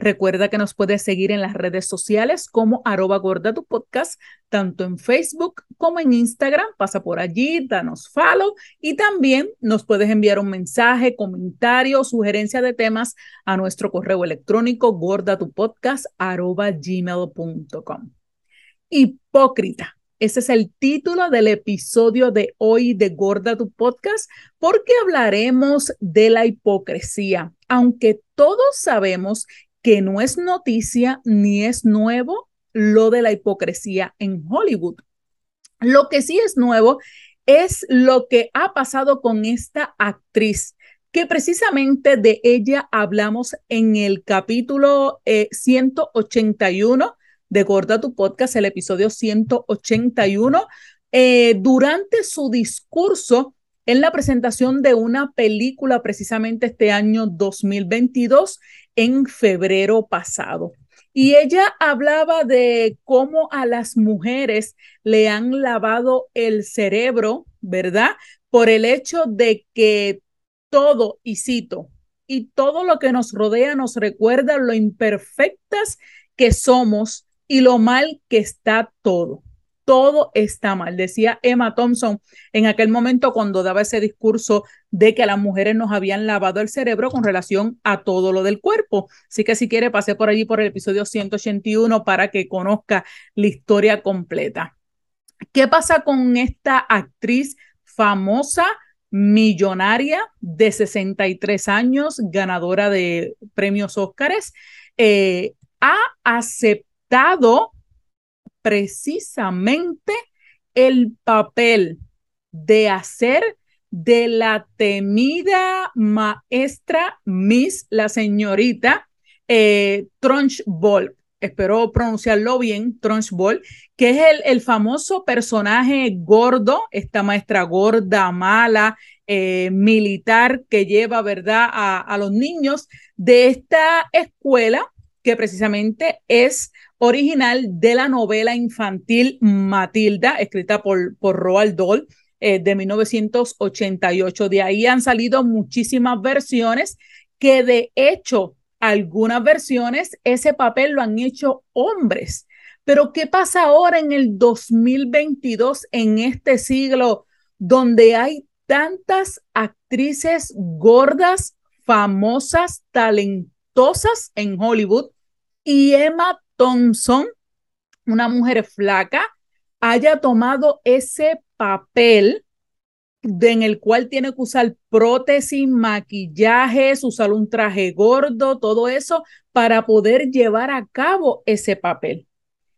Recuerda que nos puedes seguir en las redes sociales como arroba gorda tu podcast, tanto en Facebook como en Instagram. Pasa por allí, danos follow y también nos puedes enviar un mensaje, comentario, sugerencia de temas a nuestro correo electrónico gordatupodcast arroba gmail.com. Hipócrita. Ese es el título del episodio de hoy de Gorda tu Podcast, porque hablaremos de la hipocresía. Aunque todos sabemos que no es noticia ni es nuevo lo de la hipocresía en Hollywood. Lo que sí es nuevo es lo que ha pasado con esta actriz, que precisamente de ella hablamos en el capítulo 181 eh, de Gorda tu Podcast, el episodio 181, eh, durante su discurso en la presentación de una película precisamente este año 2022 en febrero pasado. Y ella hablaba de cómo a las mujeres le han lavado el cerebro, ¿verdad? Por el hecho de que todo, y cito, y todo lo que nos rodea nos recuerda lo imperfectas que somos y lo mal que está todo todo está mal. Decía Emma Thompson en aquel momento cuando daba ese discurso de que las mujeres nos habían lavado el cerebro con relación a todo lo del cuerpo. Así que si quiere, pase por allí por el episodio 181 para que conozca la historia completa. ¿Qué pasa con esta actriz famosa? millonaria de 63 años, ganadora de premios Óscares, eh, ha aceptado precisamente el papel de hacer de la temida maestra Miss, la señorita eh, Trunchbull, espero pronunciarlo bien, Trunchbull, que es el, el, famoso personaje gordo, esta maestra gorda, mala, eh, militar que lleva, ¿verdad?, a, a los niños de esta escuela que precisamente es original de la novela infantil Matilda, escrita por, por Roald Dahl. Eh, de 1988. De ahí han salido muchísimas versiones que de hecho algunas versiones ese papel lo han hecho hombres. Pero ¿qué pasa ahora en el 2022, en este siglo, donde hay tantas actrices gordas, famosas, talentosas en Hollywood? Y Emma Thompson, una mujer flaca, haya tomado ese papel en el cual tiene que usar prótesis, maquillaje, usar un traje gordo, todo eso para poder llevar a cabo ese papel.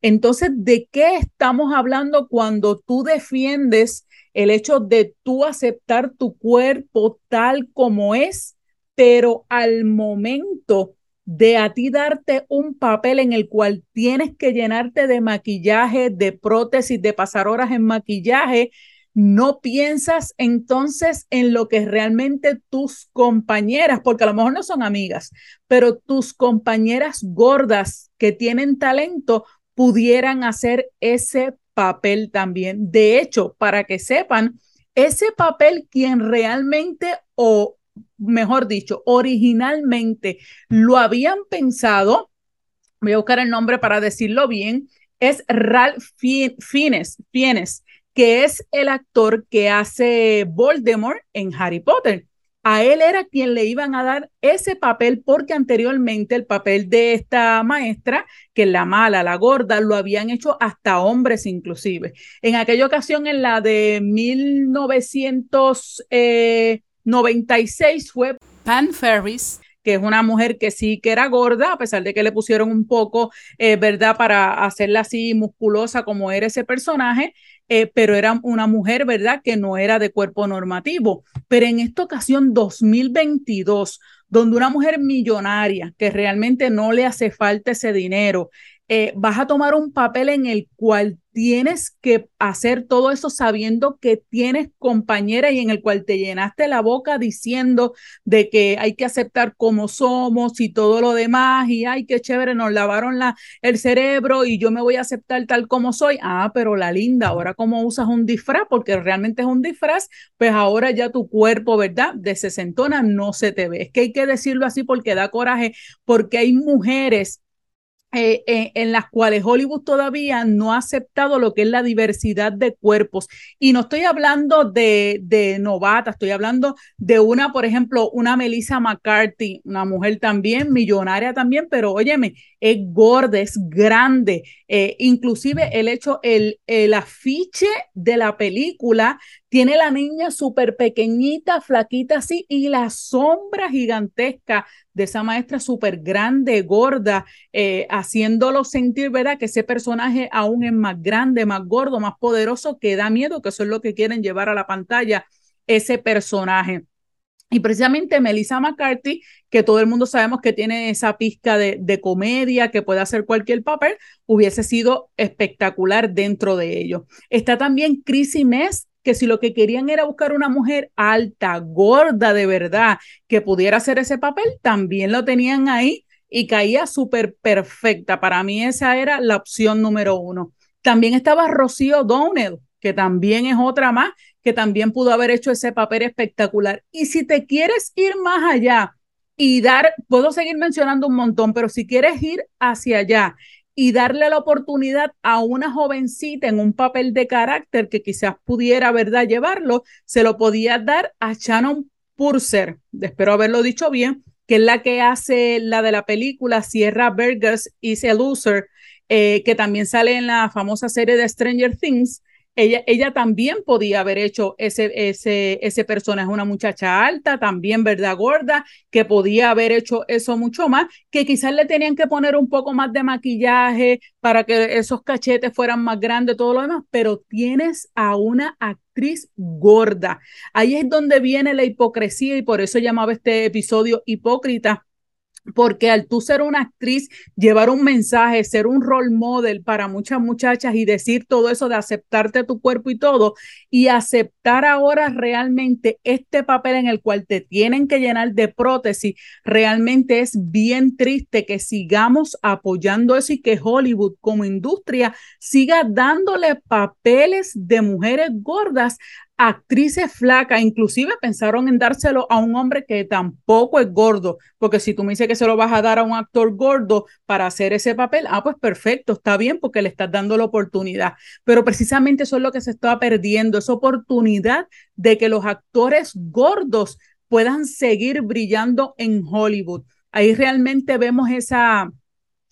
Entonces, ¿de qué estamos hablando cuando tú defiendes el hecho de tú aceptar tu cuerpo tal como es, pero al momento de a ti darte un papel en el cual tienes que llenarte de maquillaje, de prótesis, de pasar horas en maquillaje, no piensas entonces en lo que realmente tus compañeras, porque a lo mejor no son amigas, pero tus compañeras gordas que tienen talento pudieran hacer ese papel también. De hecho, para que sepan, ese papel quien realmente o mejor dicho, originalmente lo habían pensado, voy a buscar el nombre para decirlo bien, es Ralph Fiennes, Fiennes, que es el actor que hace Voldemort en Harry Potter. A él era quien le iban a dar ese papel porque anteriormente el papel de esta maestra, que es la mala, la gorda, lo habían hecho hasta hombres inclusive. En aquella ocasión, en la de 1900... 96 fue Pan Ferris, que es una mujer que sí que era gorda, a pesar de que le pusieron un poco, eh, ¿verdad?, para hacerla así musculosa como era ese personaje, eh, pero era una mujer, ¿verdad?, que no era de cuerpo normativo. Pero en esta ocasión, 2022, donde una mujer millonaria, que realmente no le hace falta ese dinero, eh, vas a tomar un papel en el cual tienes que hacer todo eso sabiendo que tienes compañera y en el cual te llenaste la boca diciendo de que hay que aceptar como somos y todo lo demás y ay, qué chévere, nos lavaron la, el cerebro y yo me voy a aceptar tal como soy. Ah, pero la linda, ahora como usas un disfraz, porque realmente es un disfraz, pues ahora ya tu cuerpo, ¿verdad? De sesentona no se te ve. Es que hay que decirlo así porque da coraje, porque hay mujeres eh, eh, en las cuales Hollywood todavía no ha aceptado lo que es la diversidad de cuerpos. Y no estoy hablando de, de novata, estoy hablando de una, por ejemplo, una Melissa McCarthy, una mujer también, millonaria también, pero óyeme, es gorda, es grande. Eh, inclusive el hecho, el, el afiche de la película tiene la niña súper pequeñita, flaquita así, y la sombra gigantesca de esa maestra súper grande, gorda, eh, haciéndolo sentir, ¿verdad? Que ese personaje aún es más grande, más gordo, más poderoso, que da miedo, que eso es lo que quieren llevar a la pantalla ese personaje. Y precisamente Melissa McCarthy, que todo el mundo sabemos que tiene esa pizca de, comedia, que puede hacer cualquier papel, hubiese sido espectacular dentro de ello. Está también Chrissy Mess, que si lo que querían era buscar una mujer alta, gorda de verdad, que pudiera hacer ese papel, también lo tenían ahí y caía súper perfecta. Para mí esa era la opción número uno. También estaba Rocío Donnell, que también es otra más, que también pudo haber hecho ese papel espectacular. Y si te quieres ir más allá y dar, puedo seguir mencionando un montón, pero si quieres ir hacia allá y darle la oportunidad a una jovencita en un papel de carácter que quizás pudiera, ¿verdad?, llevarlo, se lo podía dar a Shannon Purser, espero haberlo dicho bien, que es la que hace la de la película Sierra Burgess is a Loser, eh, que también sale en la famosa serie de Stranger Things ella, también podía haber hecho ese, ese, ese personaje, una muchacha alta, también, ¿verdad? Gorda, que podía haber hecho eso mucho más, que quizás le tenían que poner un poco más de maquillaje para que esos cachetes fueran más grandes, todo lo demás, pero tienes a una actriz gorda. Ahí es donde viene la hipocresía y por eso llamaba este episodio hipócrita porque al tú ser una actriz, llevar un mensaje, ser un role model para muchas muchachas y decir todo eso de aceptarte tu cuerpo y todo, y aceptar ahora realmente este papel en el cual te tienen que llenar de prótesis, realmente es bien triste que sigamos apoyando eso y que Hollywood como industria siga dándole papeles de mujeres gordas actrices flacas, inclusive pensaron en dárselo a un hombre que tampoco es gordo, porque si tú me dices que se lo vas a dar a un actor gordo para hacer ese papel, ah, pues perfecto, está bien porque le estás dando la oportunidad, pero precisamente eso es lo que se está perdiendo, esa oportunidad de que los actores gordos puedan seguir brillando en Hollywood. Ahí realmente vemos esa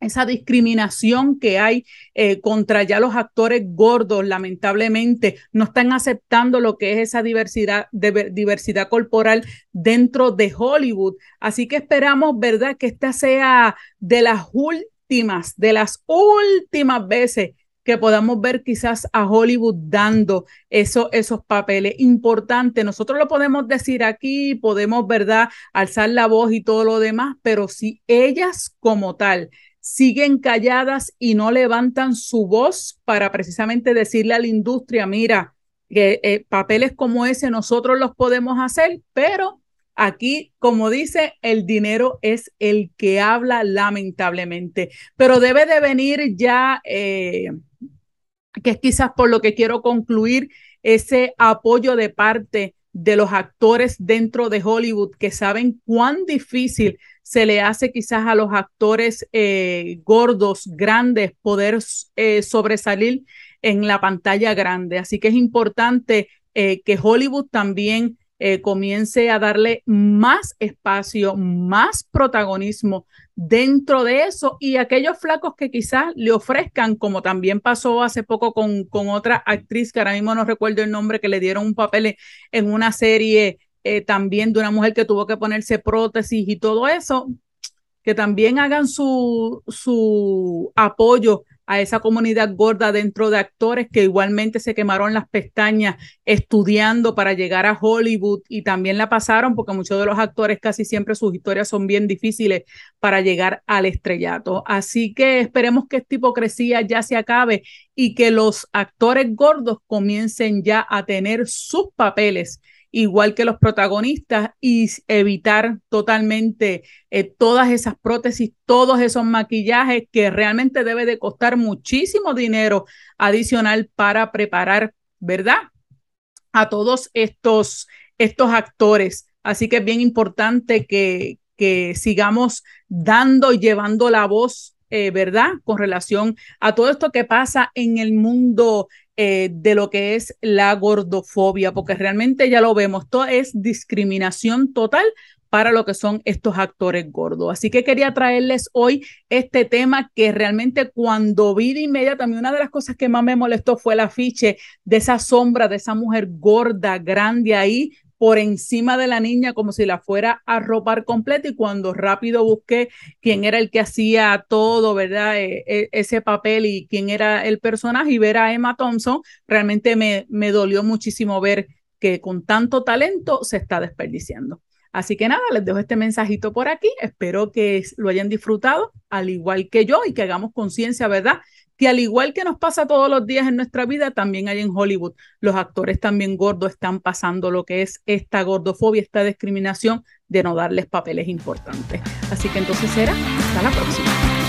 esa discriminación que hay eh, contra ya los actores gordos, lamentablemente, no están aceptando lo que es esa diversidad, de, diversidad corporal dentro de Hollywood. Así que esperamos, ¿verdad?, que esta sea de las últimas, de las últimas veces que podamos ver quizás a Hollywood dando eso, esos papeles importantes. Nosotros lo podemos decir aquí, podemos, ¿verdad?, alzar la voz y todo lo demás, pero si ellas como tal siguen calladas y no levantan su voz para precisamente decirle a la industria, mira, que eh, papeles como ese nosotros los podemos hacer, pero aquí, como dice, el dinero es el que habla lamentablemente, pero debe de venir ya, eh, que es quizás por lo que quiero concluir, ese apoyo de parte de los actores dentro de Hollywood que saben cuán difícil se le hace quizás a los actores eh, gordos, grandes, poder eh, sobresalir en la pantalla grande. Así que es importante eh, que Hollywood también comience a darle más espacio, más protagonismo dentro de eso y aquellos flacos que quizás le ofrezcan, como también pasó hace poco con, con otra actriz que ahora mismo no recuerdo el nombre, que le dieron un papel en una serie eh, también de una mujer que tuvo que ponerse prótesis y todo eso, que también hagan su, su apoyo a esa comunidad gorda dentro de actores que igualmente se quemaron las pestañas estudiando para llegar a Hollywood y también la pasaron porque muchos de los actores casi siempre sus historias son bien difíciles para llegar al estrellato. Así que esperemos que esta hipocresía ya se acabe y que los actores gordos comiencen ya a tener sus papeles igual que los protagonistas y evitar totalmente eh, todas esas prótesis, todos esos maquillajes que realmente debe de costar muchísimo dinero adicional para preparar, ¿verdad? A todos estos, estos actores. Así que es bien importante que, que sigamos dando y llevando la voz eh, ¿verdad? Con relación a todo esto que pasa en el mundo eh, de lo que es la gordofobia, porque realmente ya lo vemos, todo es discriminación total para lo que son estos actores gordos. Así que quería traerles hoy este tema que realmente cuando vi de inmediato, a una de las cosas que más me molestó fue el afiche de esa sombra de esa mujer gorda, grande ahí, por encima de la niña como si la fuera a ropar completa y cuando rápido busqué quién era el que hacía todo, ¿verdad? E, e, ese papel y quién era el personaje y ver a Emma Thompson, realmente me, me dolió muchísimo ver que con tanto talento se está desperdiciando. Así que nada, les dejo este mensajito por aquí. Espero que lo hayan disfrutado, al igual que yo, y que hagamos conciencia, ¿verdad? Que al igual que nos pasa todos los días en nuestra vida, también hay en Hollywood. Los actores también gordos están pasando lo que es esta gordofobia, esta discriminación de no darles papeles importantes. Así que entonces será hasta la próxima.